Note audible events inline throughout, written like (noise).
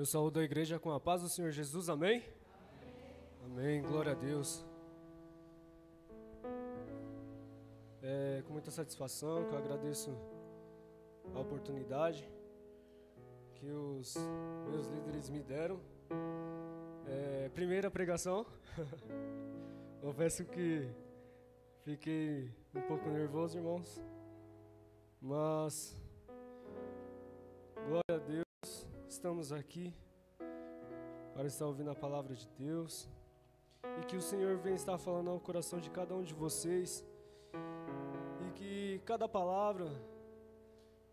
Eu saúdo a igreja com a paz do Senhor Jesus, amém? Amém, amém. glória a Deus. É com muita satisfação que eu agradeço a oportunidade que os meus líderes me deram. É, primeira pregação, (laughs) confesso que fiquei um pouco nervoso, irmãos, mas glória a Deus estamos aqui para estar ouvindo a palavra de Deus e que o Senhor venha estar falando ao coração de cada um de vocês e que cada palavra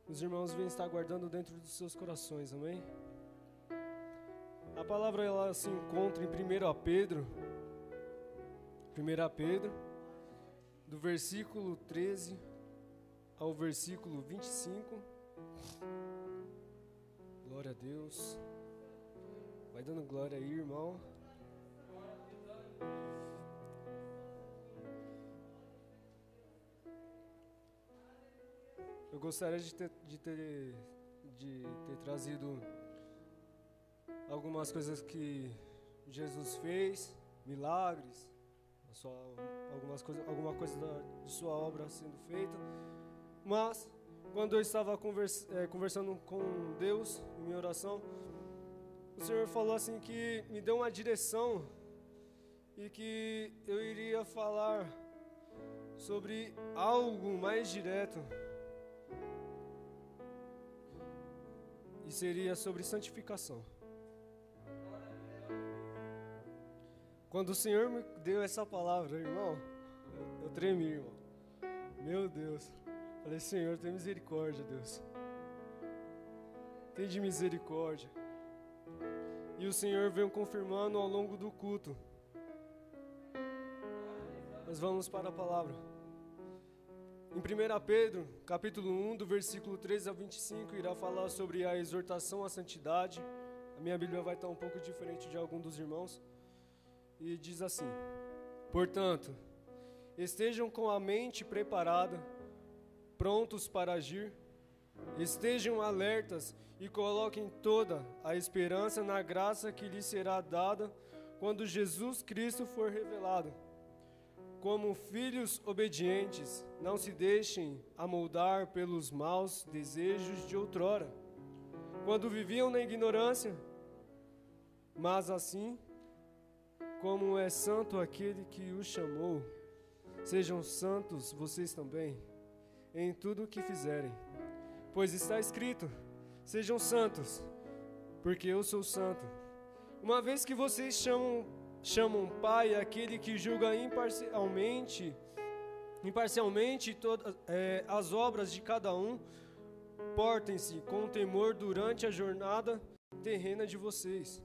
os irmãos venham estar guardando dentro dos seus corações, amém? A palavra ela se encontra em 1 Pedro, 1 Pedro, do versículo 13 ao versículo 25. Glória a Deus. Vai dando glória aí, irmão. Eu gostaria de ter, de ter, de ter trazido algumas coisas que Jesus fez, milagres, sua, algumas coisas, alguma coisa da, sua obra sendo feita, mas quando eu estava é, conversando com Deus em minha oração, o Senhor falou assim que me deu uma direção e que eu iria falar sobre algo mais direto. E seria sobre santificação. Quando o Senhor me deu essa palavra, irmão, eu tremi, irmão. Meu Deus. Falei, Senhor, tem misericórdia, Deus. Tem de misericórdia. E o Senhor veio confirmando ao longo do culto. Nós vamos para a palavra. Em 1 Pedro, capítulo 1, do versículo 13 ao 25, irá falar sobre a exortação à santidade. A minha Bíblia vai estar um pouco diferente de algum dos irmãos. E diz assim: Portanto, estejam com a mente preparada prontos para agir. Estejam alertas e coloquem toda a esperança na graça que lhes será dada quando Jesus Cristo for revelado. Como filhos obedientes, não se deixem amoldar pelos maus desejos de outrora, quando viviam na ignorância. Mas assim, como é santo aquele que os chamou, sejam santos vocês também em tudo o que fizerem. Pois está escrito: sejam santos, porque eu sou santo. Uma vez que vocês chamam, chamam Pai aquele que julga imparcialmente, imparcialmente todas é, as obras de cada um, portem-se com temor durante a jornada terrena de vocês.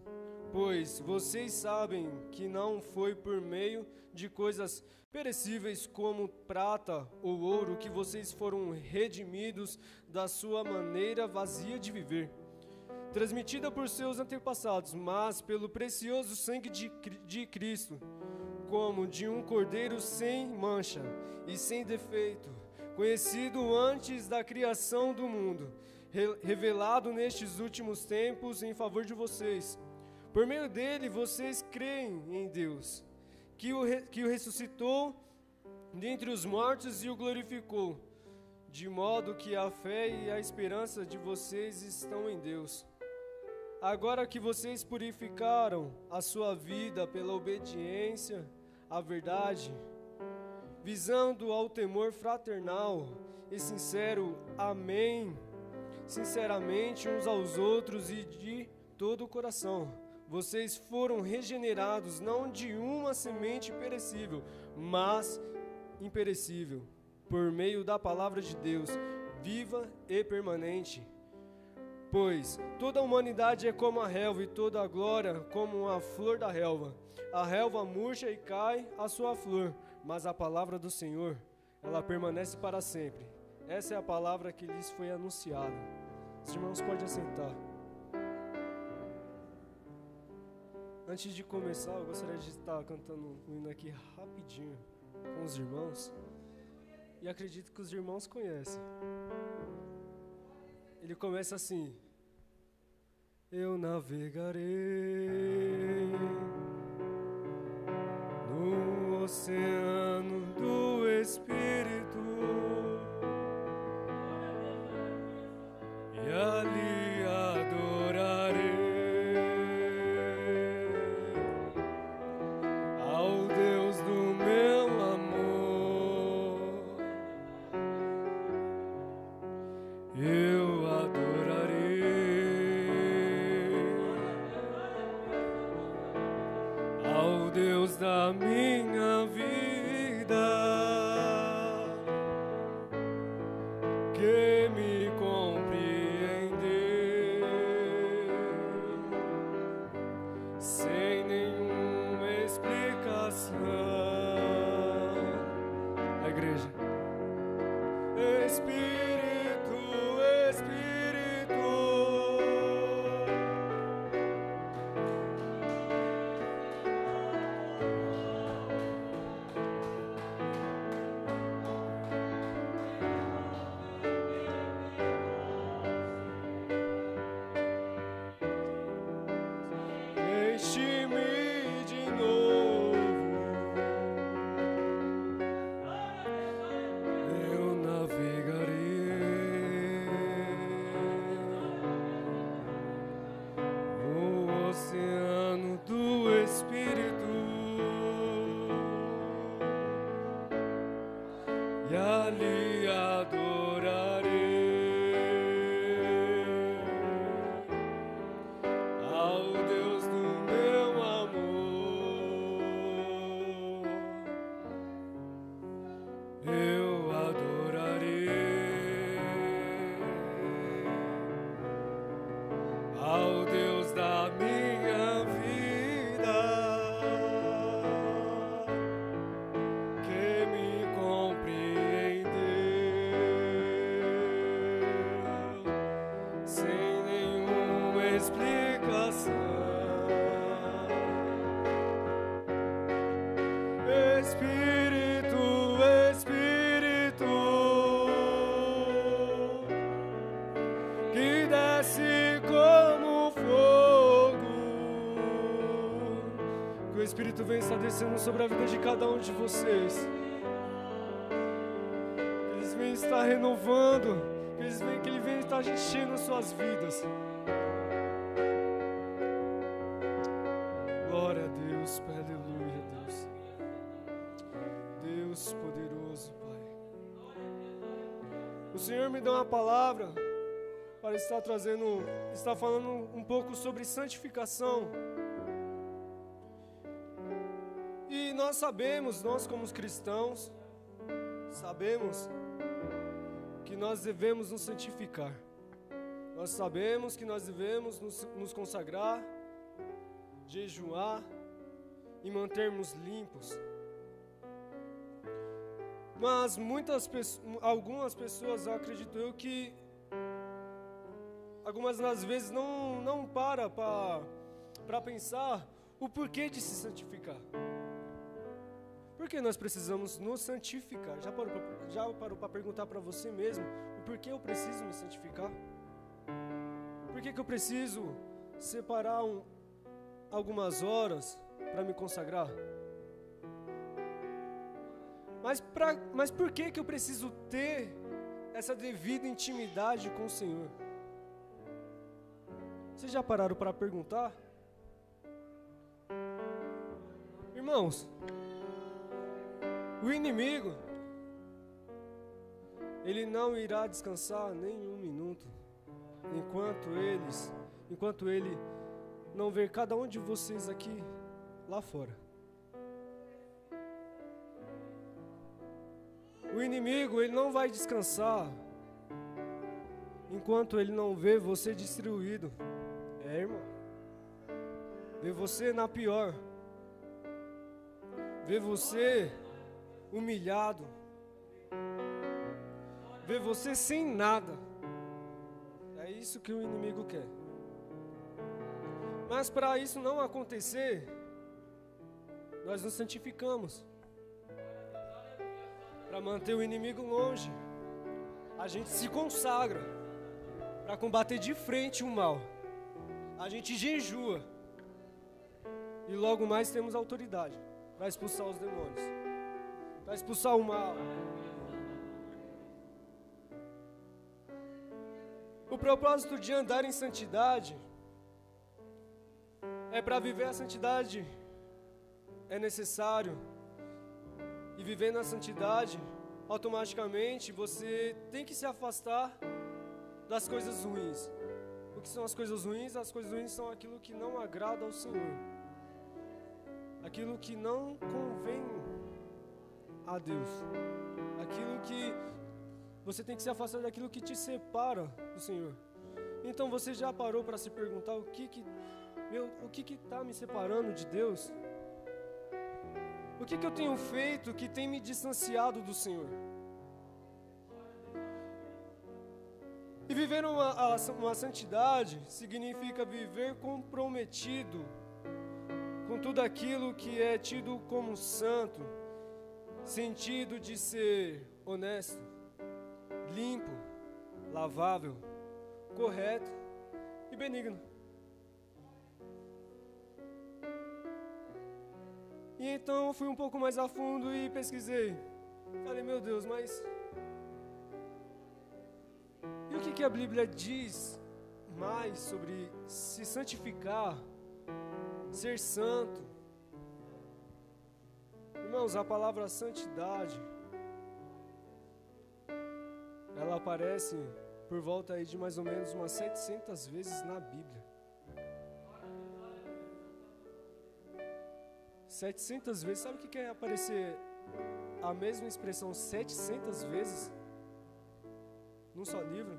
Pois vocês sabem que não foi por meio de coisas perecíveis como prata ou ouro, que vocês foram redimidos da sua maneira vazia de viver, transmitida por seus antepassados, mas pelo precioso sangue de, de Cristo, como de um cordeiro sem mancha e sem defeito, conhecido antes da criação do mundo, revelado nestes últimos tempos em favor de vocês. Por meio dele, vocês creem em Deus que o, que o ressuscitou dentre os mortos e o glorificou, de modo que a fé e a esperança de vocês estão em Deus. Agora que vocês purificaram a sua vida pela obediência à verdade, visando ao temor fraternal e sincero, amém, sinceramente uns aos outros e de todo o coração vocês foram regenerados não de uma semente perecível, mas imperecível, por meio da palavra de Deus, viva e permanente. Pois toda a humanidade é como a relva e toda a glória como a flor da relva. A relva murcha e cai a sua flor, mas a palavra do Senhor, ela permanece para sempre. Essa é a palavra que lhes foi anunciada. Os irmãos podem assentar. Antes de começar, eu gostaria de estar cantando um hino aqui rapidinho com os irmãos. E acredito que os irmãos conhecem. Ele começa assim: eu navegarei no oceano do Espírito e ali igreja. Espírito, Espírito vem estar descendo sobre a vida de cada um de vocês. Que eles vêm estar renovando, que, eles vêm, que Ele vem estar enchendo suas vidas. Palavra para estar trazendo, estar falando um pouco sobre santificação. E nós sabemos, nós como os cristãos, sabemos que nós devemos nos santificar. Nós sabemos que nós devemos nos, nos consagrar, jejuar e mantermos limpos. Mas muitas algumas pessoas, eu acredito eu que algumas das vezes não não para para pensar o porquê de se santificar. Por que nós precisamos nos santificar? Já parou já para perguntar para você mesmo o porquê eu preciso me santificar? Por que, que eu preciso separar um, algumas horas para me consagrar? Mas, pra, mas por que, que eu preciso ter essa devida intimidade com o Senhor? Vocês já pararam para perguntar? Irmãos, o inimigo, ele não irá descansar nem um minuto enquanto eles, enquanto ele não ver cada um de vocês aqui lá fora. O inimigo, ele não vai descansar enquanto ele não vê você destruído. É, irmão. Vê você na pior. Vê você humilhado. Vê você sem nada. É isso que o inimigo quer. Mas para isso não acontecer, nós nos santificamos. Para manter o inimigo longe, a gente se consagra para combater de frente o mal. a gente jejua. E logo mais temos autoridade para expulsar os demônios, para expulsar o mal. O propósito de andar em santidade é para viver a santidade é necessário. E vivendo a santidade, automaticamente você tem que se afastar das coisas ruins. O que são as coisas ruins? As coisas ruins são aquilo que não agrada ao Senhor. Aquilo que não convém a Deus. Aquilo que você tem que se afastar daquilo que te separa do Senhor. Então você já parou para se perguntar o que que meu, o que que tá me separando de Deus? O que que eu tenho feito que tem me distanciado do Senhor? E viver uma, uma santidade significa viver comprometido com tudo aquilo que é tido como santo, sentido de ser honesto, limpo, lavável, correto e benigno. E então eu fui um pouco mais a fundo e pesquisei. Falei, meu Deus, mas. E o que, que a Bíblia diz mais sobre se santificar, ser santo? Irmãos, a palavra santidade ela aparece por volta aí de mais ou menos umas 700 vezes na Bíblia. 700 vezes, sabe o que é aparecer a mesma expressão 700 vezes num só livro?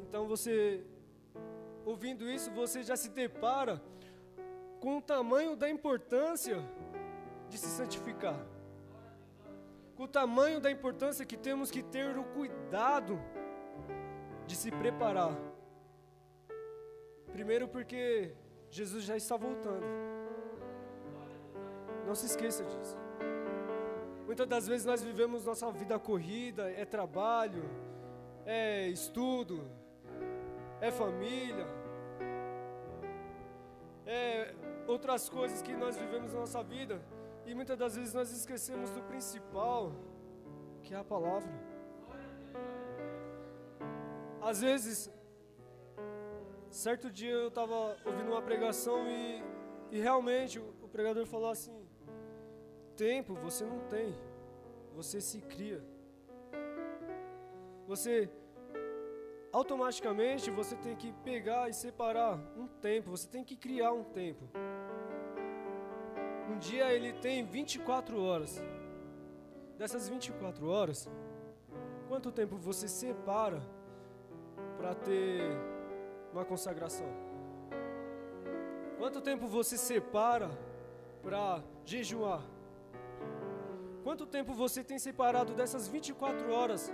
Então você, ouvindo isso, você já se depara com o tamanho da importância de se santificar com o tamanho da importância que temos que ter o cuidado de se preparar. Primeiro, porque Jesus já está voltando. Não se esqueça disso. Muitas das vezes nós vivemos nossa vida corrida, é trabalho, é estudo, é família, é outras coisas que nós vivemos na nossa vida e muitas das vezes nós esquecemos do principal, que é a palavra. Às vezes, certo dia eu estava ouvindo uma pregação e, e realmente o, o pregador falou assim: Tempo você não tem, você se cria. Você automaticamente você tem que pegar e separar um tempo, você tem que criar um tempo. Um dia ele tem 24 horas. Dessas 24 horas, quanto tempo você separa para ter uma consagração? Quanto tempo você separa para jejuar? Quanto tempo você tem separado dessas 24 horas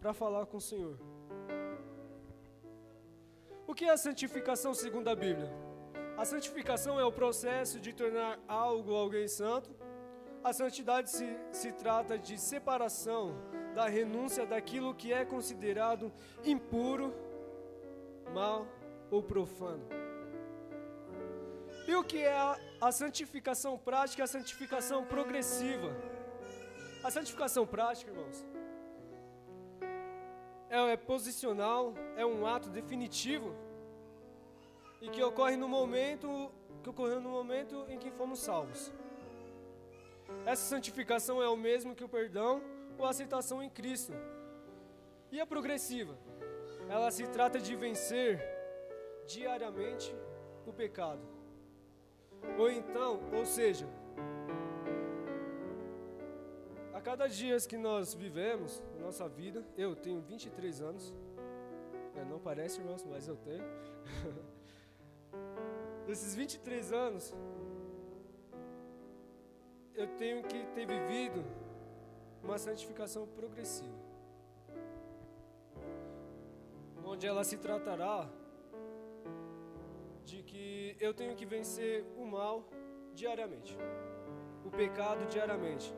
para falar com o Senhor? O que é a santificação segundo a Bíblia? A santificação é o processo de tornar algo alguém santo. A santidade se, se trata de separação, da renúncia daquilo que é considerado impuro, mal ou profano. E o que é a, santificação prática e a santificação progressiva? A santificação prática, irmãos, é, é posicional, é um ato definitivo e que ocorre no momento que ocorreu no momento em que fomos salvos. Essa santificação é o mesmo que o perdão ou a aceitação em Cristo. E a progressiva? Ela se trata de vencer diariamente o pecado. Ou então, ou seja, a cada dia que nós vivemos nossa vida, eu tenho 23 anos, é, não parece, irmãos, mas eu tenho. (laughs) Nesses 23 anos, eu tenho que ter vivido uma santificação progressiva, onde ela se tratará de que eu tenho que vencer o mal diariamente, o pecado diariamente.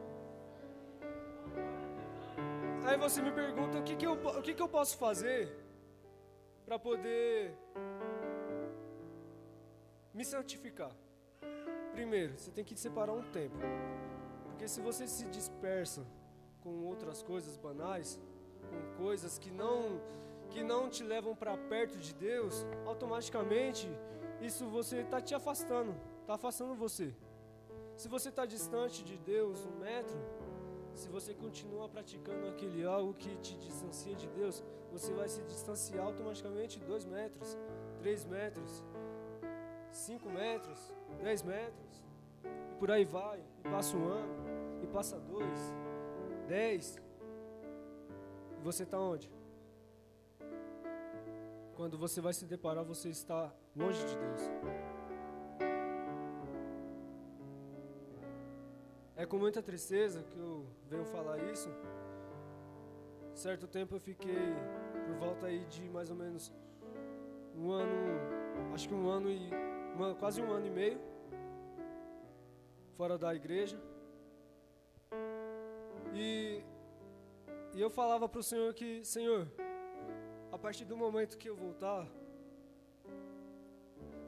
Aí você me pergunta o que, que, eu, o que, que eu posso fazer para poder me santificar? Primeiro, você tem que separar um tempo. Porque se você se dispersa com outras coisas banais, com coisas que não que não te levam para perto de Deus, automaticamente isso você está te afastando, está afastando você. Se você está distante de Deus um metro, se você continua praticando aquele algo que te distancia de Deus, você vai se distanciar automaticamente dois metros, três metros, cinco metros, dez metros, e por aí vai, e passa um ano, e passa dois, dez, e você está onde? Quando você vai se deparar, você está longe de Deus. É com muita tristeza que eu venho falar isso. Certo tempo eu fiquei por volta aí de mais ou menos um ano, acho que um ano e uma, quase um ano e meio fora da igreja. E, e eu falava para o Senhor que, Senhor, partir do momento que eu voltar,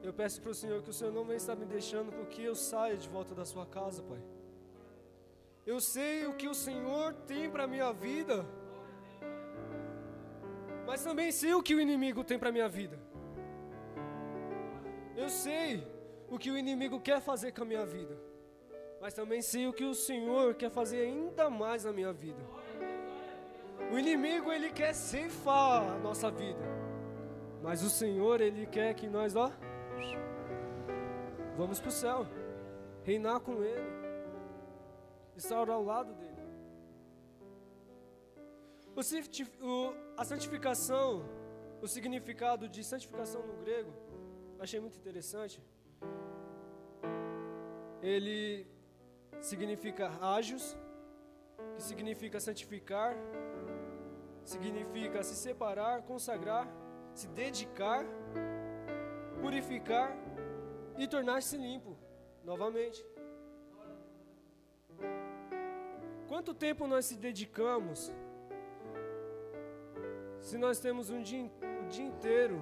eu peço para o Senhor que o Senhor não venha estar me deixando com que eu saia de volta da sua casa, Pai. Eu sei o que o Senhor tem para a minha vida, mas também sei o que o inimigo tem para a minha vida. Eu sei o que o inimigo quer fazer com a minha vida, mas também sei o que o Senhor quer fazer ainda mais na minha vida. O inimigo ele quer ceifar a nossa vida. Mas o Senhor ele quer que nós, ó, vamos para o céu, reinar com ele, estar ao lado dele. O, a santificação, o significado de santificação no grego, achei muito interessante. Ele significa ágios, que significa santificar, significa se separar, consagrar, se dedicar, purificar e tornar-se limpo novamente. Quanto tempo nós se dedicamos? Se nós temos um dia, o dia inteiro,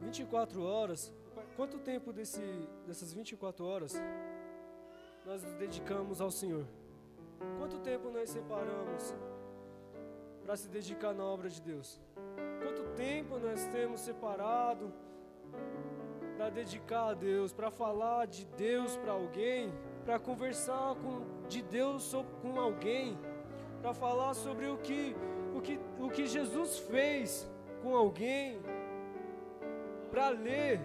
24 horas, quanto tempo desse, dessas 24 horas nós nos dedicamos ao Senhor? Quanto tempo nós separamos para se dedicar na obra de Deus? Quanto tempo nós temos separado para dedicar a Deus, para falar de Deus para alguém, para conversar com, de Deus com alguém, para falar sobre o que, o, que, o que Jesus fez com alguém, para ler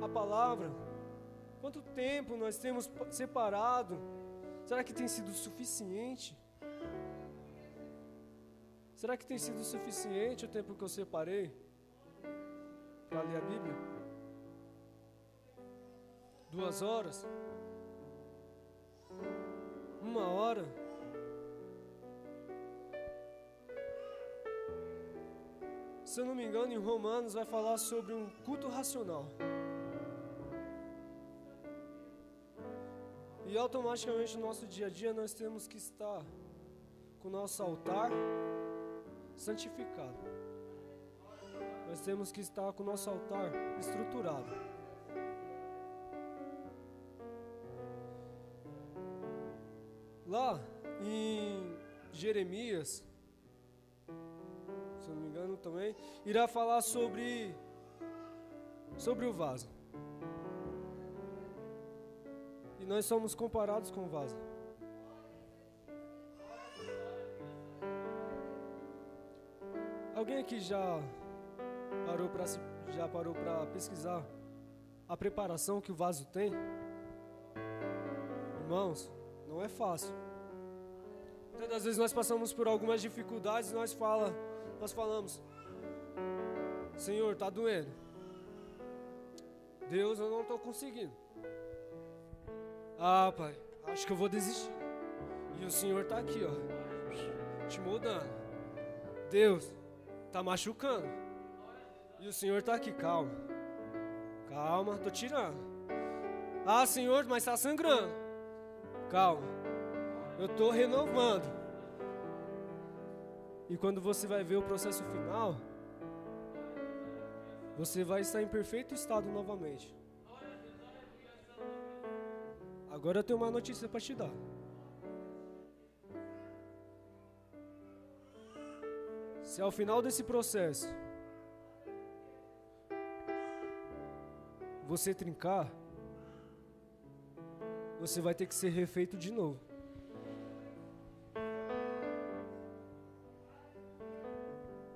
a palavra? Quanto tempo nós temos separado? Será que tem sido suficiente? Será que tem sido suficiente o tempo que eu separei para ler a Bíblia? Duas horas? Uma hora? Se eu não me engano, em Romanos vai falar sobre um culto racional. E automaticamente no nosso dia a dia nós temos que estar com o nosso altar santificado. Nós temos que estar com o nosso altar estruturado. Lá em Jeremias, se eu não me engano também, irá falar sobre sobre o vaso. E nós somos comparados com o vaso. Alguém aqui já parou para já parou para pesquisar a preparação que o vaso tem? Irmãos, não é fácil. Das vezes nós passamos por algumas dificuldades e nós fala, nós falamos: Senhor, tá doendo. Deus, eu não estou conseguindo. Ah, pai, acho que eu vou desistir. E o Senhor está aqui, ó, te moldando. Deus, Tá machucando. E o Senhor tá aqui, calma. Calma, tô tirando. Ah, Senhor, mas tá sangrando. Calma. Eu tô renovando. E quando você vai ver o processo final, você vai estar em perfeito estado novamente. Agora eu tenho uma notícia para te dar. Se ao final desse processo você trincar, você vai ter que ser refeito de novo.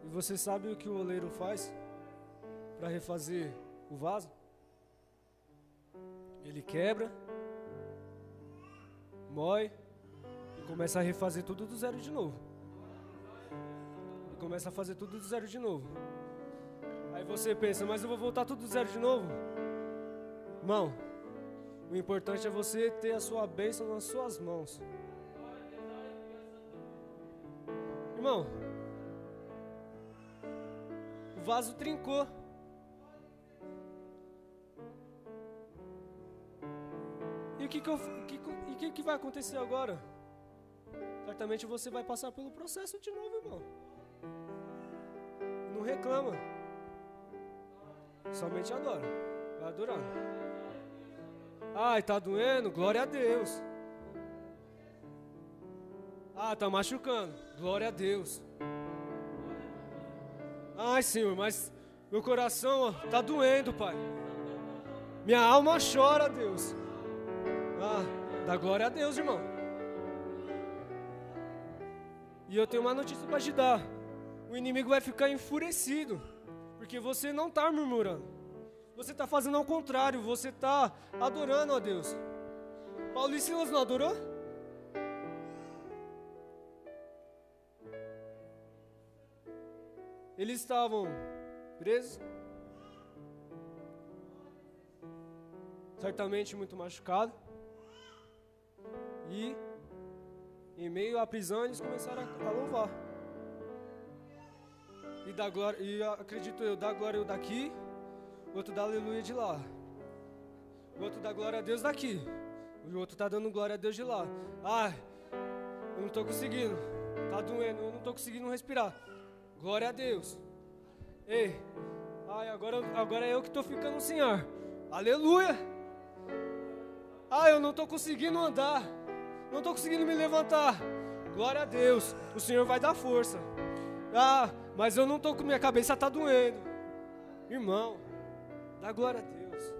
E você sabe o que o oleiro faz para refazer o vaso? Ele quebra, mói e começa a refazer tudo do zero de novo. Começa a fazer tudo do zero de novo. Aí você pensa, mas eu vou voltar tudo do zero de novo? Irmão, o importante é você ter a sua bênção nas suas mãos. Irmão, o vaso trincou. E o que, que, que, que, que vai acontecer agora? Certamente você vai passar pelo processo de novo, irmão. Não reclama. Somente adora. Vai adorar. Ai, tá doendo? Glória a Deus. Ah, tá machucando. Glória a Deus. Ai, Senhor, mas meu coração ó, tá doendo, Pai. Minha alma chora, Deus. Ah, dá glória a Deus, irmão. E eu tenho uma notícia para te dar. O inimigo vai ficar enfurecido, porque você não está murmurando. Você está fazendo ao contrário, você está adorando a Deus. Paulo e Silas não adorou? Eles estavam presos, certamente muito machucados, e em meio à prisão eles começaram a, louvar. E, da glória, e acredito eu, da glória daqui o outro dá aleluia de lá. Outro dá glória a Deus daqui. O outro tá dando glória a Deus de lá. Ai, eu não estou conseguindo. Tá doendo, eu não estou conseguindo respirar. Glória a Deus. Ei, ai, agora, agora é eu que estou ficando sem ar. Aleluia. Ai, eu não estou conseguindo andar. Não estou conseguindo me levantar. Glória a Deus. O Senhor vai dar força. Ah, mas eu não estou com minha cabeça tá doendo. Irmão, Dá glória a Deus.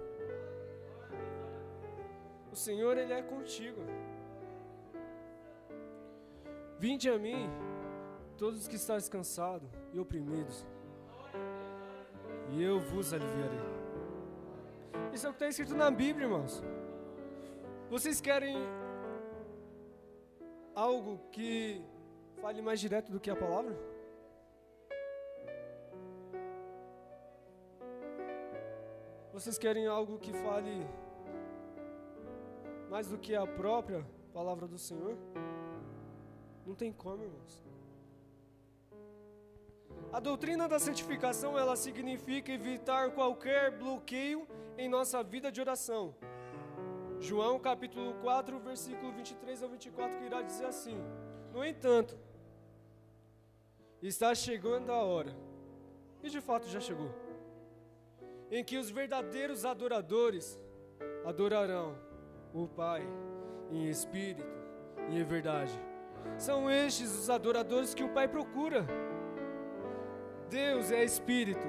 O Senhor, Ele é contigo. Vinde a mim, todos que estão cansados e oprimidos, e eu vos aliviarei. Isso é o que está escrito na Bíblia, irmãos. Vocês querem algo que fale mais direto do que a palavra? Vocês querem algo que fale mais do que a própria palavra do Senhor? Não tem como, irmãos. A doutrina da santificação, ela significa evitar qualquer bloqueio em nossa vida de oração. João capítulo 4, versículo 23 ao 24, que irá dizer assim: No entanto, está chegando a hora, e de fato já chegou em que os verdadeiros adoradores adorarão o Pai em espírito e em verdade. São estes os adoradores que o Pai procura. Deus é espírito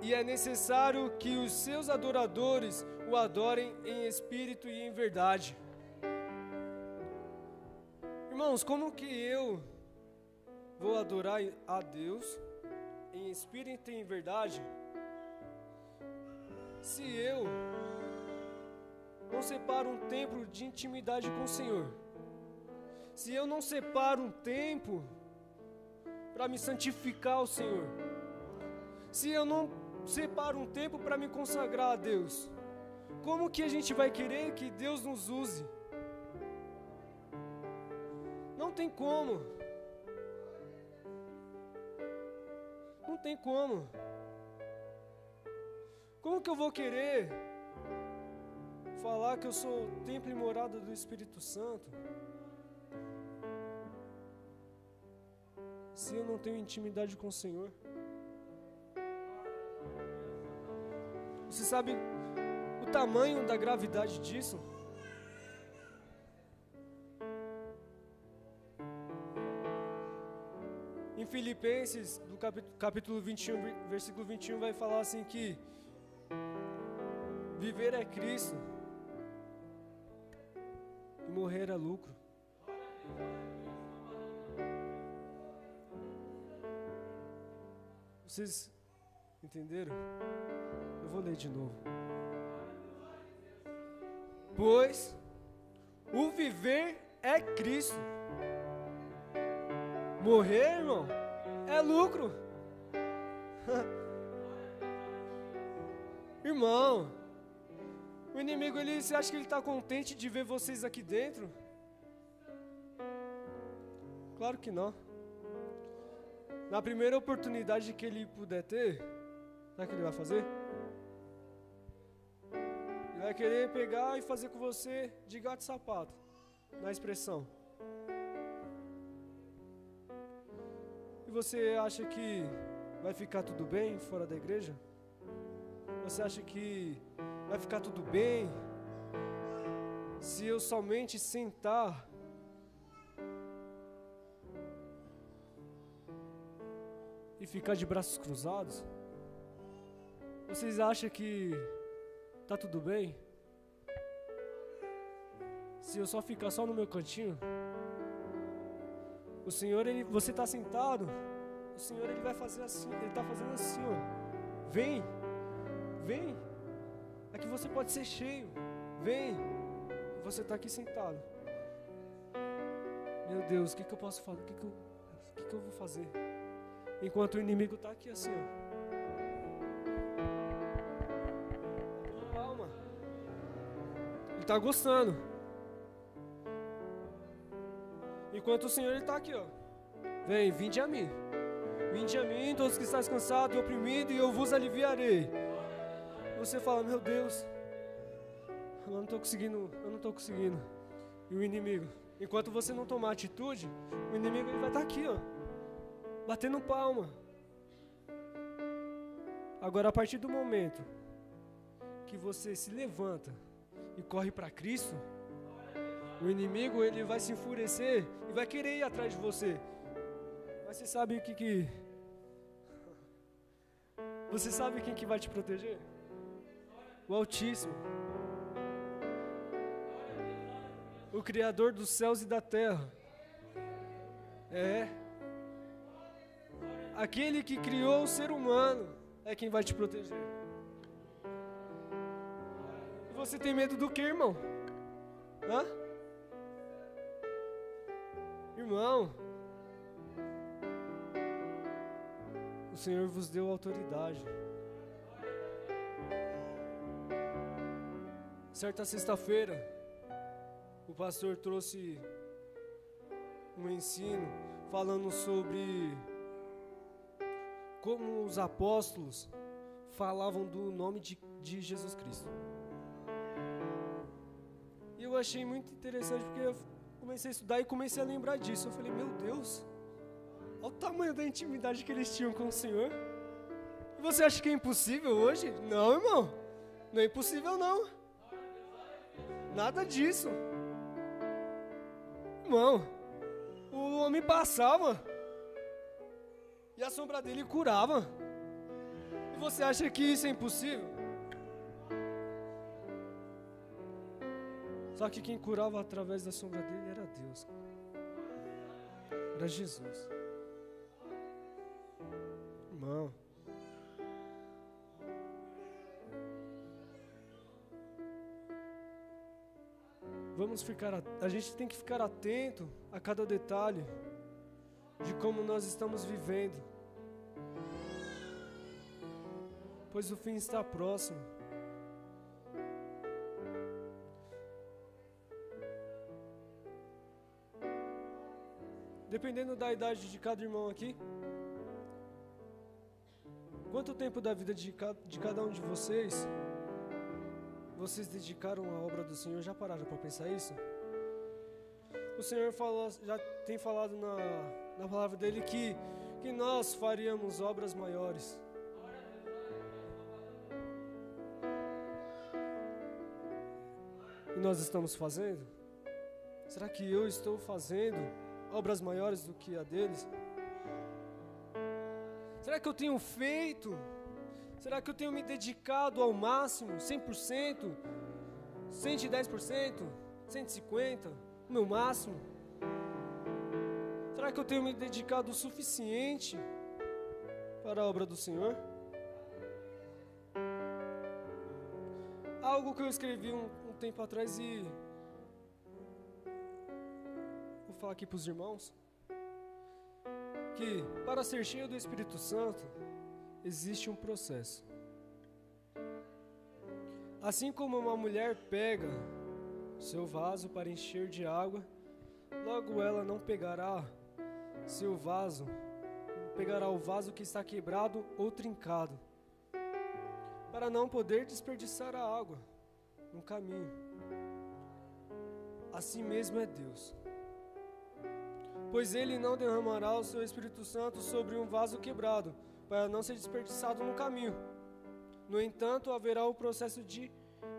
e é necessário que os seus adoradores o adorem em espírito e em verdade. Irmãos, como que eu vou adorar a Deus em espírito e em verdade? Se eu não separo um tempo de intimidade com o Senhor, se eu não separo um tempo para me santificar ao Senhor, se eu não separo um tempo para me consagrar a Deus, como que a gente vai querer que Deus nos use? Não tem como. Não tem como. Como que eu vou querer falar que eu sou templo e morada do Espírito Santo se eu não tenho intimidade com o Senhor? Você sabe o tamanho da gravidade disso? Em Filipenses, do capítulo 21, versículo 21, vai falar assim que viver é Cristo e morrer é lucro. Vocês entenderam? Eu vou ler de novo. Pois o viver é Cristo. Morrer, irmão, é lucro. (laughs) irmão, o inimigo, ele, você acha que ele está contente de ver vocês aqui dentro? Claro que não. Na primeira oportunidade que ele puder ter, sabe o que ele vai fazer? Ele vai querer pegar e fazer com você de gato e sapato, na expressão. E você acha que vai ficar tudo bem fora da igreja? Você acha que vai ficar tudo bem se eu somente sentar e ficar de braços cruzados? Vocês acham que tá tudo bem? Se eu só ficar só no meu cantinho? O Senhor, ele, você está sentado, o Senhor ele vai fazer assim, ele está fazendo assim, ó. Vem, vem. Aqui você pode ser cheio. Vem. Você está aqui sentado. Meu Deus, o que, que eu posso fazer? O que, que, eu, que, que eu vou fazer? Enquanto o inimigo está aqui assim, ó. Calma. Ele está gostando. Enquanto o Senhor está aqui, ó. Vem, vinde a mim. Vinde a mim, todos que estáis cansados e oprimidos, e eu vos aliviarei. Você fala, meu Deus, eu não estou conseguindo, eu não estou conseguindo. E o inimigo, enquanto você não tomar atitude, o inimigo ele vai estar tá aqui, ó batendo palma. Agora, a partir do momento que você se levanta e corre para Cristo, o inimigo ele vai se enfurecer e vai querer ir atrás de você. Mas você sabe o que que Você sabe quem que vai te proteger? O Altíssimo. O criador dos céus e da terra. É. Aquele que criou o ser humano é quem vai te proteger. Você tem medo do que, irmão? Hã? Irmão, o Senhor vos deu autoridade. Certa sexta-feira, o pastor trouxe um ensino falando sobre como os apóstolos falavam do nome de, de Jesus Cristo. E eu achei muito interessante porque eu comecei a estudar e comecei a lembrar disso. Eu falei, meu Deus, olha o tamanho da intimidade que eles tinham com o Senhor. Você acha que é impossível hoje? Não, irmão, não é impossível não. Nada disso. Irmão, o homem passava e a sombra dele curava. E você acha que isso é impossível? Só que quem curava através da sombra dele era Deus. Era Jesus. Irmão. Vamos ficar, a gente tem que ficar atento a cada detalhe de como nós estamos vivendo. Pois o fim está próximo. Dependendo da idade de cada irmão aqui, quanto tempo da vida de cada, de cada um de vocês vocês dedicaram a obra do Senhor, já pararam para pensar isso? O Senhor fala, já tem falado na, na palavra dele que, que nós faríamos obras maiores. E nós estamos fazendo? Será que eu estou fazendo obras maiores do que a deles? Será que eu tenho feito Será que eu tenho me dedicado ao máximo, 100%, 110%, 150%, o meu máximo? Será que eu tenho me dedicado o suficiente para a obra do Senhor? Algo que eu escrevi um, um tempo atrás e vou falar aqui para os irmãos que para ser cheio do Espírito Santo existe um processo. Assim como uma mulher pega seu vaso para encher de água, logo ela não pegará seu vaso, pegará o vaso que está quebrado ou trincado, para não poder desperdiçar a água no caminho. Assim mesmo é Deus. Pois ele não derramará o seu Espírito Santo sobre um vaso quebrado, para não ser desperdiçado no caminho. No entanto, haverá o processo de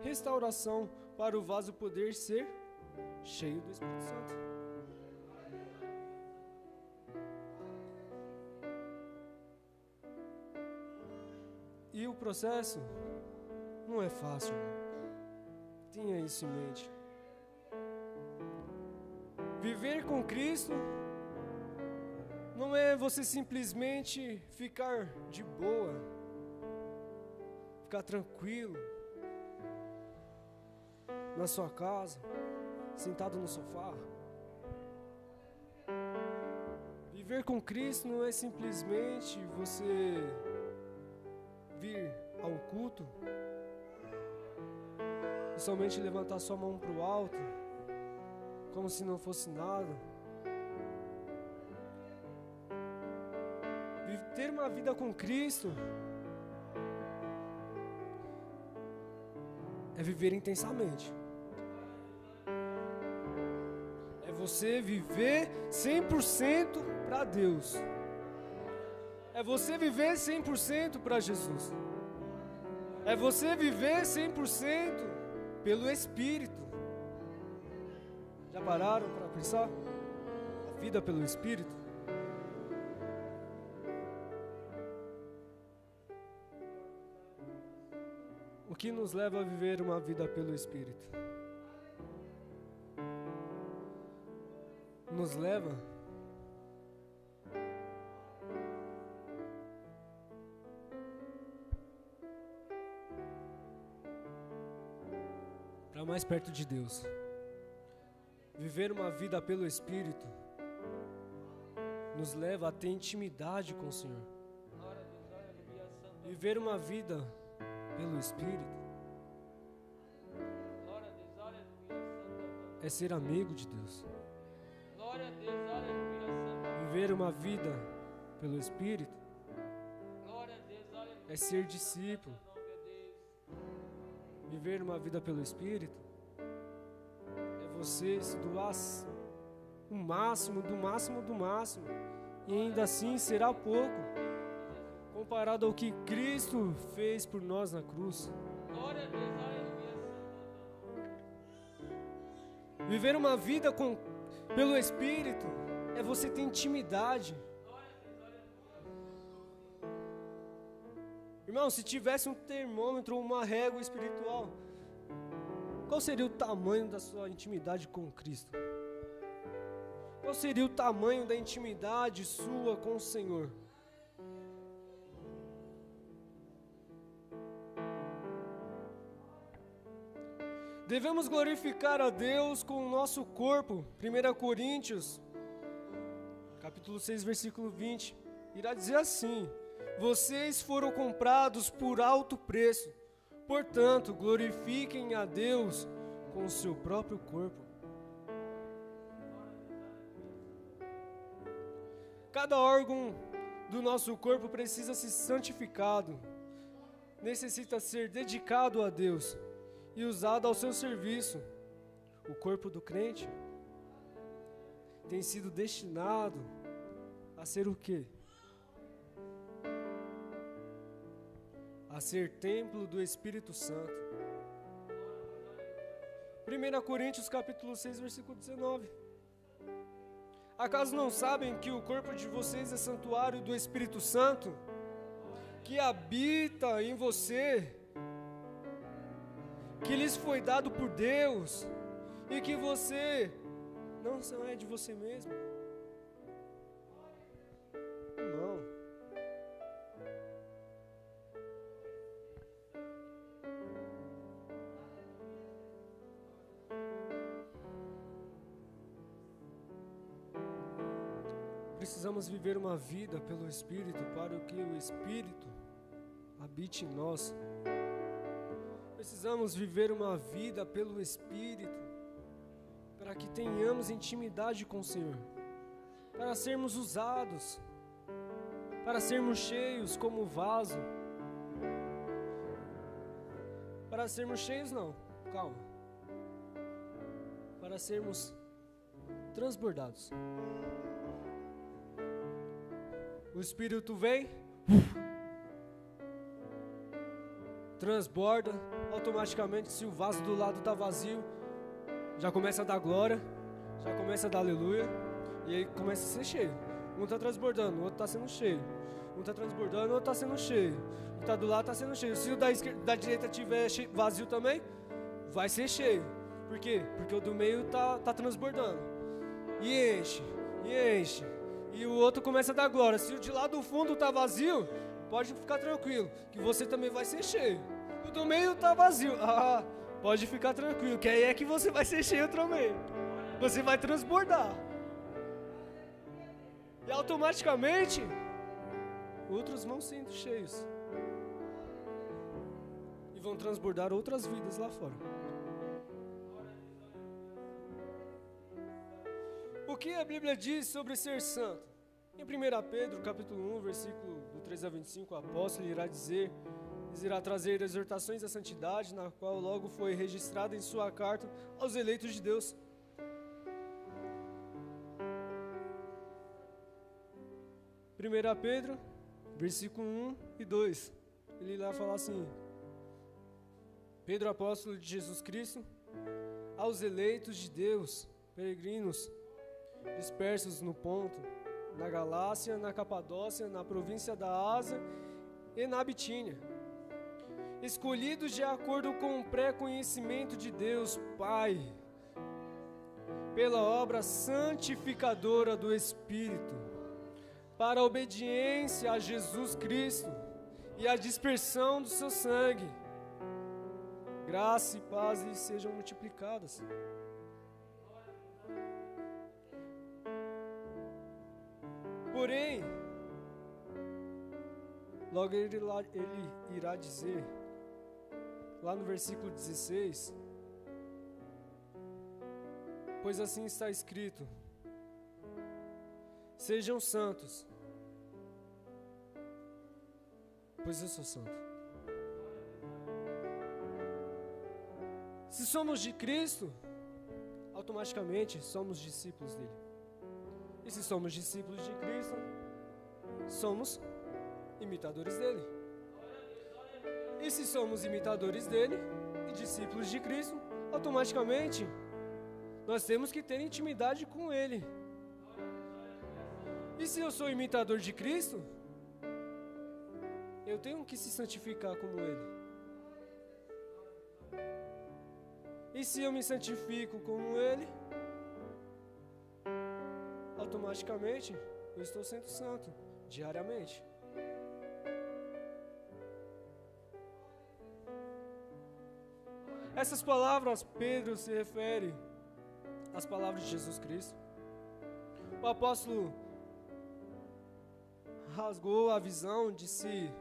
restauração para o vaso poder ser cheio do Espírito Santo. E o processo não é fácil. Tenha isso em mente. Viver com Cristo não é você simplesmente ficar de boa, ficar tranquilo na sua casa, sentado no sofá. Viver com Cristo não é simplesmente você vir ao culto e somente levantar sua mão para o alto como se não fosse nada. Ter uma vida com Cristo é viver intensamente. É você viver 100% para Deus. É você viver 100% para Jesus. É você viver 100% pelo Espírito. Já pararam para pensar? A vida pelo Espírito? Que nos leva a viver uma vida pelo Espírito? Nos leva para mais perto de Deus. Viver uma vida pelo Espírito nos leva a ter intimidade com o Senhor. Viver uma vida pelo Espírito. É ser amigo de Deus. Viver uma vida pelo Espírito. É ser discípulo. Viver uma vida pelo Espírito. Você se doar o máximo, do máximo, do máximo, e ainda assim será pouco, comparado ao que Cristo fez por nós na cruz. Viver uma vida com, pelo Espírito é você ter intimidade. Irmão, se tivesse um termômetro ou uma régua espiritual, qual seria o tamanho da sua intimidade com Cristo? Qual seria o tamanho da intimidade sua com o Senhor? Devemos glorificar a Deus com o nosso corpo. 1 Coríntios, capítulo 6, versículo 20, irá dizer assim: Vocês foram comprados por alto preço. Portanto, glorifiquem a Deus com o seu próprio corpo. Cada órgão do nosso corpo precisa ser santificado, necessita ser dedicado a Deus e usado ao seu serviço. O corpo do crente tem sido destinado a ser o quê? a ser templo do Espírito Santo. 1 Coríntios capítulo 6, versículo 19. Acaso não sabem que o corpo de vocês é santuário do Espírito Santo, que habita em você, que lhes foi dado por Deus, e que você não é de você mesmo? precisamos viver uma vida pelo Espírito para que o Espírito habite em nós. Precisamos viver uma vida pelo Espírito para que tenhamos intimidade com o Senhor, para sermos usados, para sermos cheios como vaso. Para sermos cheios, não, calma. Para sermos transbordados. O Espírito vem, transborda, automaticamente, se o vaso do lado está vazio, já começa a dar glória, já começa a dar aleluia, e aí começa a ser cheio. Um está transbordando, o outro está sendo cheio. Um está transbordando, o outro está sendo cheio. O está do lado está sendo cheio. Se o da, esquerda, da direita tiver vazio também, vai ser cheio. Por quê? Porque o do meio está tá transbordando. E enche, e enche, e o outro começa a dar glória. Se o de lá do fundo está vazio, pode ficar tranquilo, que você também vai ser cheio. O do meio está vazio, ah, pode ficar tranquilo, que aí é que você vai ser cheio também. Você vai transbordar. E automaticamente, outros vão sendo cheios. E vão transbordar outras vidas lá fora. O que a Bíblia diz sobre ser santo? Em 1 Pedro, capítulo 1, versículo do 3 a 25, o apóstolo irá dizer, irá trazer exortações à santidade, na qual logo foi registrada em sua carta aos eleitos de Deus. Primeira Pedro, versículo 1 e 2. Ele irá falar assim: Pedro, apóstolo de Jesus Cristo, aos eleitos de Deus, peregrinos, dispersos no ponto, na Galácia, na Capadócia, na província da Ásia e na Bitínia, escolhidos de acordo com o pré-conhecimento de Deus Pai, pela obra santificadora do Espírito, para a obediência a Jesus Cristo e a dispersão do seu sangue. Graça e paz lhes sejam multiplicadas. Porém, logo ele, ele irá dizer, lá no versículo 16: Pois assim está escrito: Sejam santos, pois eu sou santo. Se somos de Cristo, automaticamente somos discípulos dele. E se somos discípulos de Cristo, somos imitadores dele. E se somos imitadores dele e discípulos de Cristo, automaticamente nós temos que ter intimidade com ele. E se eu sou imitador de Cristo, eu tenho que se santificar como ele. E se eu me santifico como ele, automaticamente eu estou sendo santo diariamente. Essas palavras, Pedro se refere às palavras de Jesus Cristo. O apóstolo rasgou a visão de se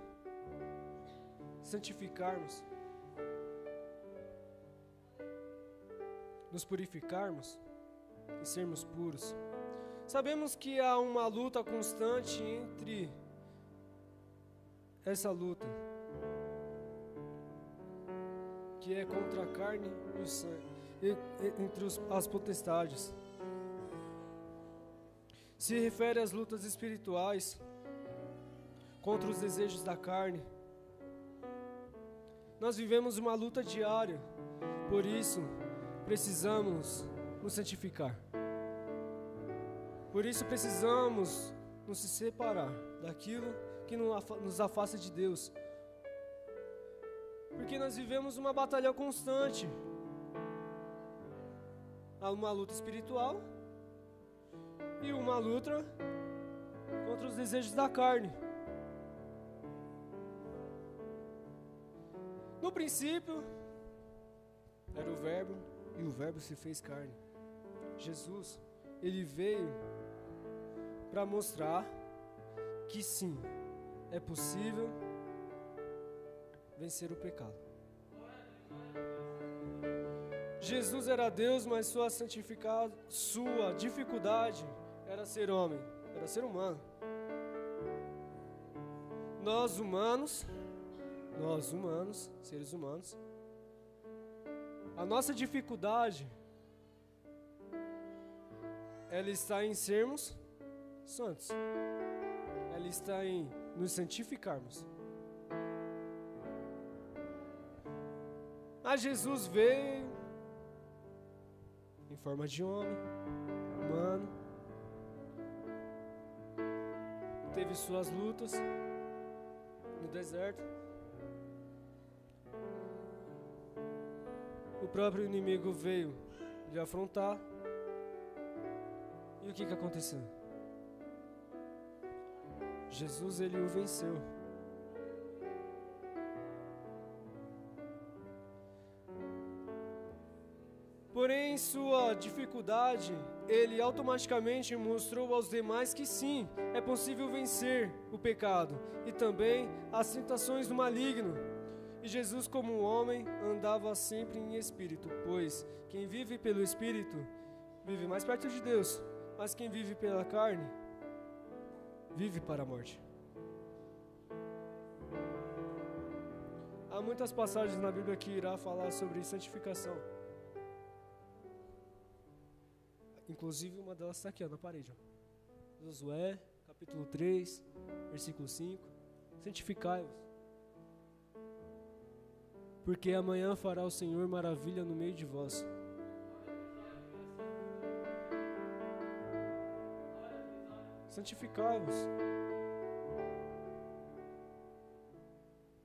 santificarmos, nos purificarmos e sermos puros. Sabemos que há uma luta constante entre essa luta, que é contra a carne e o sangue, entre as potestades. Se refere às lutas espirituais contra os desejos da carne. Nós vivemos uma luta diária, por isso precisamos nos santificar. Por isso precisamos nos separar daquilo que nos afasta de Deus. Porque nós vivemos uma batalha constante. Há uma luta espiritual e uma luta contra os desejos da carne. No princípio, era o Verbo, e o Verbo se fez carne. Jesus, ele veio para mostrar que sim, é possível vencer o pecado. Jesus era Deus, mas sua santificada, sua dificuldade era ser homem, era ser humano. Nós humanos, nós humanos, seres humanos, a nossa dificuldade ela está em sermos santos. Ela está em nos santificarmos. Mas Jesus veio em forma de homem, humano, teve suas lutas no deserto. O próprio inimigo veio lhe afrontar. E o que, que aconteceu? Jesus ele o venceu. Porém, em sua dificuldade, ele automaticamente mostrou aos demais que sim, é possível vencer o pecado e também as tentações do maligno. E Jesus, como homem, andava sempre em espírito, pois quem vive pelo espírito vive mais perto de Deus, mas quem vive pela carne vive para a morte. Há muitas passagens na Bíblia que irá falar sobre santificação. Inclusive uma delas está aqui ó, na parede. Ó. Josué, capítulo 3, versículo 5. Santificai-vos. Porque amanhã fará o Senhor maravilha no meio de vós. Santificai-vos.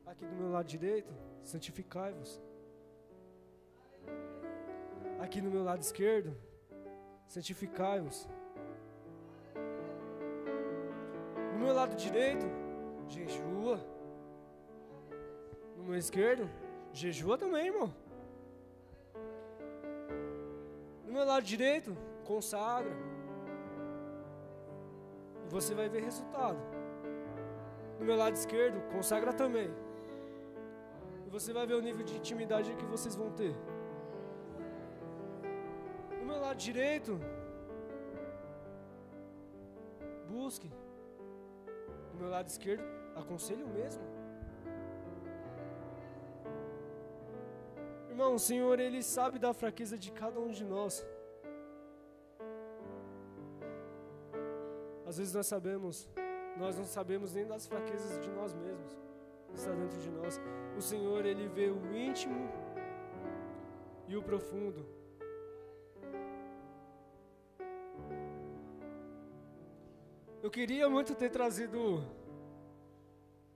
Aqui do meu lado direito, santificai-vos. Aqui no meu lado esquerdo, santificai-vos. No meu lado direito, jejua. No meu esquerdo, jejua também, irmão. No meu lado direito, consagra. Você vai ver resultado. No meu lado esquerdo, consagra também. E você vai ver o nível de intimidade que vocês vão ter lado direito, busque. Do meu lado esquerdo, aconselho mesmo. Irmão, o Senhor, Ele sabe da fraqueza de cada um de nós. Às vezes nós sabemos, nós não sabemos nem das fraquezas de nós mesmos. Está dentro de nós. O Senhor, Ele vê o íntimo e o profundo. Eu queria muito ter trazido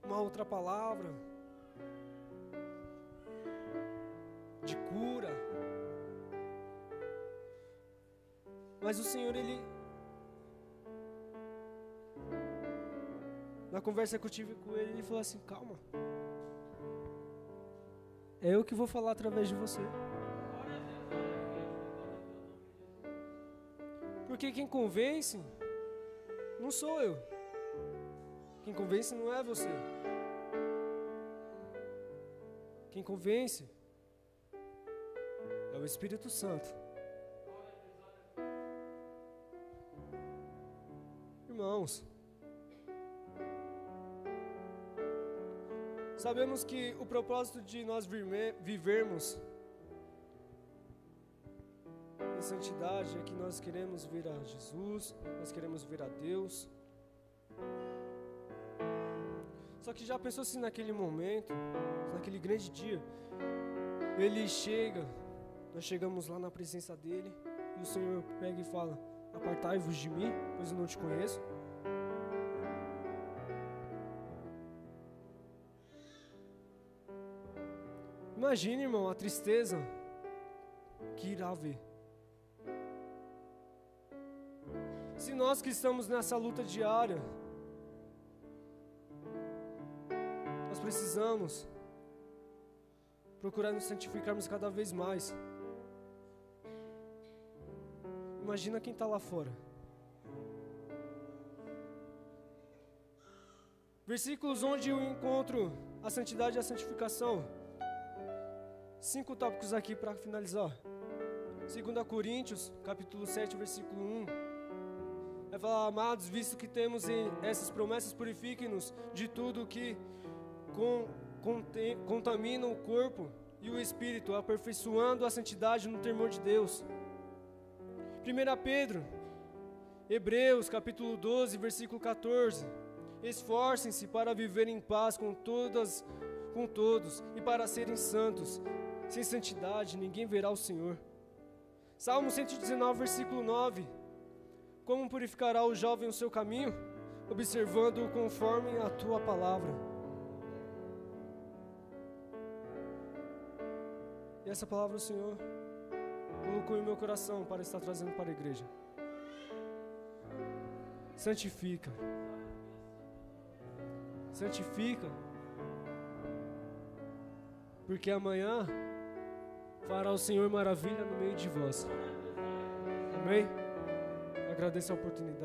uma outra palavra de cura. Mas o Senhor, Ele. Na conversa que eu tive com Ele, Ele falou assim: calma. É eu que vou falar através de você. Porque quem convence não sou eu. Quem convence não é você. Quem convence é o Espírito Santo. Irmãos, sabemos que o propósito de nós vivermos em santidade é que nós queremos ver a Jesus, nós queremos ver a Deus. Só que já pensou se naquele momento, naquele grande dia, ele chega nós chegamos lá na presença dele e o Senhor pega e fala: Apartai-vos de mim, pois eu não te conheço. Imagine, irmão, a tristeza que irá haver. Se nós que estamos nessa luta diária, nós precisamos procurar nos santificarmos cada vez mais. Imagina quem está lá fora. Versículos onde eu encontro a santidade e a santificação. Cinco tópicos aqui para finalizar. 2 Coríntios, capítulo 7, versículo 1. Vai falar, amados, visto que temos essas promessas, purifiquem-nos de tudo que com, contamina o corpo e o espírito, aperfeiçoando a santidade no temor de Deus. 1 Pedro, Hebreus capítulo 12, versículo 14. Esforcem-se para viver em paz com todas, com todos e para serem santos. Sem santidade ninguém verá o Senhor. Salmo 119, versículo 9. Como purificará o jovem o seu caminho? Observando-o conforme a tua palavra. E essa palavra o Senhor colocou em meu coração para estar trazendo para a igreja. Santifica. Santifica. Porque amanhã fará o Senhor maravilha no meio de vós. Amém? Agradeço a oportunidade.